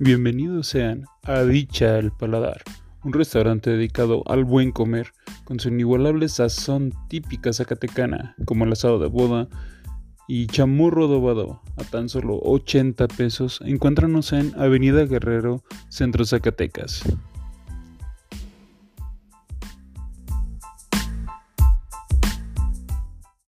Bienvenidos sean a Dicha el Paladar, un restaurante dedicado al buen comer, con su inigualable sazón típica zacatecana, como el asado de boda y chamurro adobado, a tan solo 80 pesos. Encuéntranos en Avenida Guerrero, Centro Zacatecas.